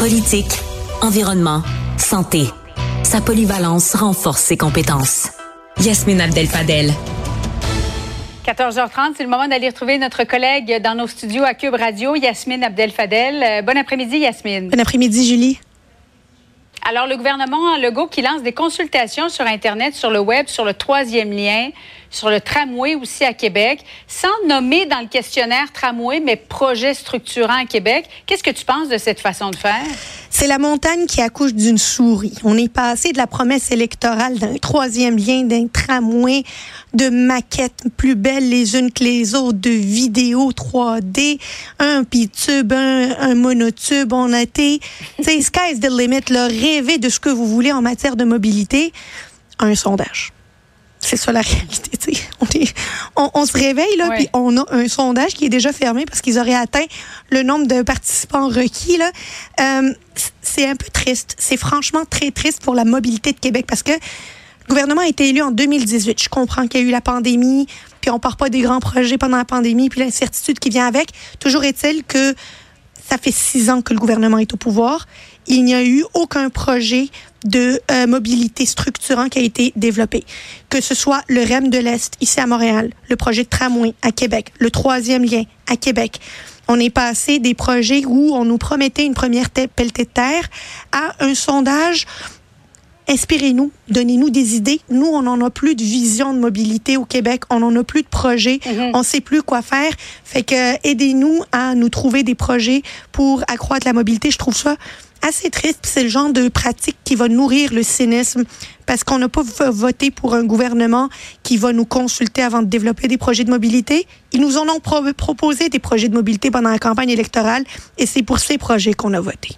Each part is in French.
Politique, environnement, santé. Sa polyvalence renforce ses compétences. Yasmine Abdel-Fadel. 14h30, c'est le moment d'aller retrouver notre collègue dans nos studios à Cube Radio, Yasmine Abdel-Fadel. Euh, bon après-midi, Yasmine. Bon après-midi, Julie. Alors, le gouvernement Legault qui lance des consultations sur Internet, sur le web, sur le troisième lien, sur le tramway aussi à Québec, sans nommer dans le questionnaire tramway, mais projet structurant à Québec. Qu'est-ce que tu penses de cette façon de faire? C'est la montagne qui accouche d'une souris. On est passé de la promesse électorale d'un troisième lien, d'un tramway, de maquettes plus belles les unes que les autres, de vidéos 3D, un pitube, un, un monotube. On a été, sky's the limit, là, rêver de ce que vous voulez en matière de mobilité. Un sondage. C'est ça la réalité. On, est, on, on, se réveille là, puis on a un sondage qui est déjà fermé parce qu'ils auraient atteint le nombre de participants requis. Là. Euh, c'est un peu triste. C'est franchement très triste pour la mobilité de Québec parce que le gouvernement a été élu en 2018. Je comprends qu'il y a eu la pandémie, puis on part pas des grands projets pendant la pandémie, puis l'incertitude qui vient avec. Toujours est-il que ça fait six ans que le gouvernement est au pouvoir. Il n'y a eu aucun projet de euh, mobilité structurant qui a été développé. Que ce soit le REM de l'Est, ici à Montréal, le projet de tramway à Québec, le troisième lien à Québec. On est passé des projets où on nous promettait une première pelletée de terre à un sondage inspirez-nous, donnez-nous des idées. Nous, on n'en a plus de vision de mobilité au Québec, on n'en a plus de projets, mm-hmm. on ne sait plus quoi faire. Fait que aidez-nous à nous trouver des projets pour accroître la mobilité. Je trouve ça assez triste. C'est le genre de pratique qui va nourrir le cynisme parce qu'on n'a pas voté pour un gouvernement qui va nous consulter avant de développer des projets de mobilité. Ils nous en ont proposé des projets de mobilité pendant la campagne électorale et c'est pour ces projets qu'on a voté.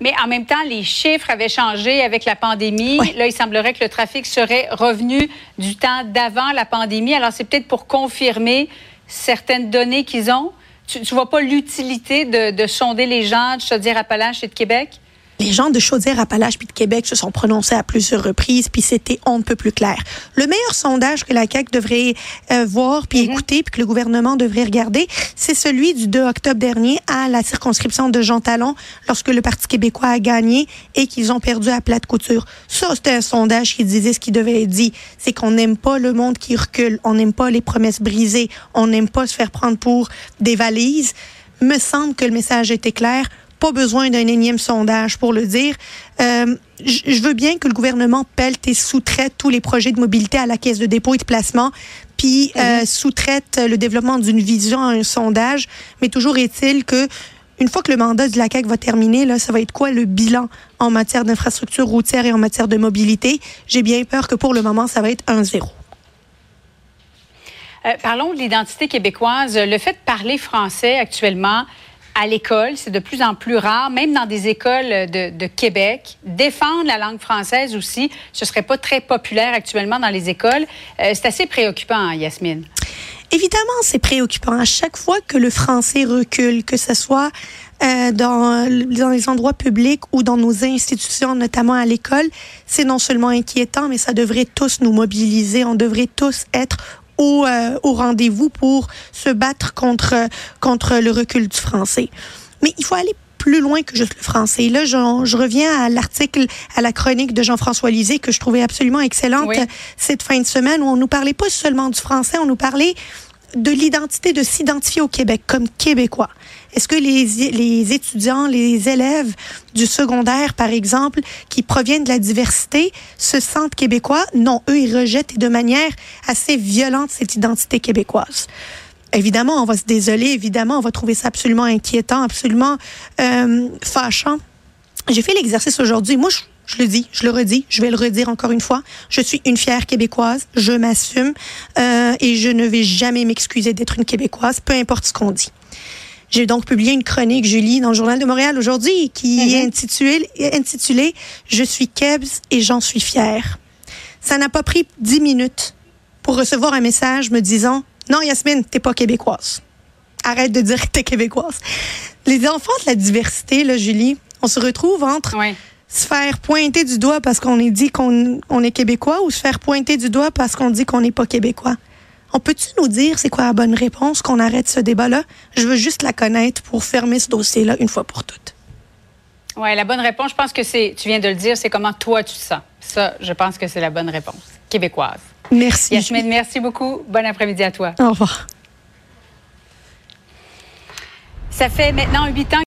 Mais en même temps, les chiffres avaient changé avec la pandémie. Là, il semblerait que le trafic serait revenu du temps d'avant la pandémie. Alors, c'est peut-être pour confirmer certaines données qu'ils ont. Tu ne vois pas l'utilité de, de, sonder les gens de Chaudière-Appalaches et de Québec? Les gens de Chaudière-Appalaches puis de Québec se sont prononcés à plusieurs reprises, puis c'était on ne peut plus clair. Le meilleur sondage que la CAQ devrait euh, voir puis mhm. écouter, puis que le gouvernement devrait regarder, c'est celui du 2 octobre dernier à la circonscription de Jean Talon, lorsque le Parti québécois a gagné et qu'ils ont perdu à plate couture. Ça, c'était un sondage qui disait ce qui devait être dit. C'est qu'on n'aime pas le monde qui recule, on n'aime pas les promesses brisées, on n'aime pas se faire prendre pour des valises. Me semble que le message était clair pas besoin d'un énième sondage pour le dire. Euh, je veux bien que le gouvernement pèle et sous-traite tous les projets de mobilité à la caisse de dépôt et de placement, puis euh, sous-traite le développement d'une vision à un sondage. Mais toujours est-il que une fois que le mandat de la CAQ va terminer, là, ça va être quoi le bilan en matière d'infrastructure routière et en matière de mobilité? J'ai bien peur que pour le moment, ça va être un zéro. Euh, parlons de l'identité québécoise. Le fait de parler français actuellement, à l'école, c'est de plus en plus rare, même dans des écoles de, Québec. Défendre la langue française aussi, ce serait pas très populaire actuellement dans les écoles. Euh, c'est assez préoccupant, Yasmine. Évidemment, c'est préoccupant. À chaque fois que le français recule, que ce soit euh, dans, dans les endroits publics ou dans nos institutions, notamment à l'école, c'est non seulement inquiétant, mais ça devrait tous nous mobiliser. On devrait tous être au, euh, au rendez-vous pour se battre contre, contre le recul du français. Mais il faut aller plus loin que juste le français. Là, je, je reviens à l'article, à la chronique de Jean-François Lisée que je trouvais absolument excellente cette fin de semaine où on nous parlait pas seulement du français, on nous parlait de l'identité, de s'identifier au Québec comme québécois. Est-ce que les, les étudiants, les élèves du secondaire, par exemple, qui proviennent de la diversité, se sentent québécois? Non, eux, ils rejettent de manière assez violente cette identité québécoise. Évidemment, on va se désoler, évidemment, on va trouver ça absolument inquiétant, absolument euh, fâchant. J'ai fait l'exercice aujourd'hui. Moi, je, je le dis, je le redis, je vais le redire encore une fois. Je suis une fière québécoise, je m'assume euh, et je ne vais jamais m'excuser d'être une québécoise, peu importe ce qu'on dit. J'ai donc publié une chronique, Julie, dans le Journal de Montréal aujourd'hui, qui est intitulée, intitulée Je suis Kebs et j'en suis fière. Ça n'a pas pris dix minutes pour recevoir un message me disant Non, Yasmine, t'es pas québécoise. Arrête de dire que t'es québécoise. Les enfants de la diversité, là, Julie, on se retrouve entre se faire pointer du doigt parce qu'on est dit qu'on on est québécois ou se faire pointer du doigt parce qu'on dit qu'on n'est pas québécois. On peut-tu nous dire c'est quoi la bonne réponse, qu'on arrête ce débat-là? Je veux juste la connaître pour fermer ce dossier-là une fois pour toutes. Oui, la bonne réponse, je pense que c'est, tu viens de le dire, c'est comment toi tu te sens. Ça, je pense que c'est la bonne réponse québécoise. Merci. Yasmine, merci beaucoup. Bon après-midi à toi. Au revoir. Ça fait maintenant huit ans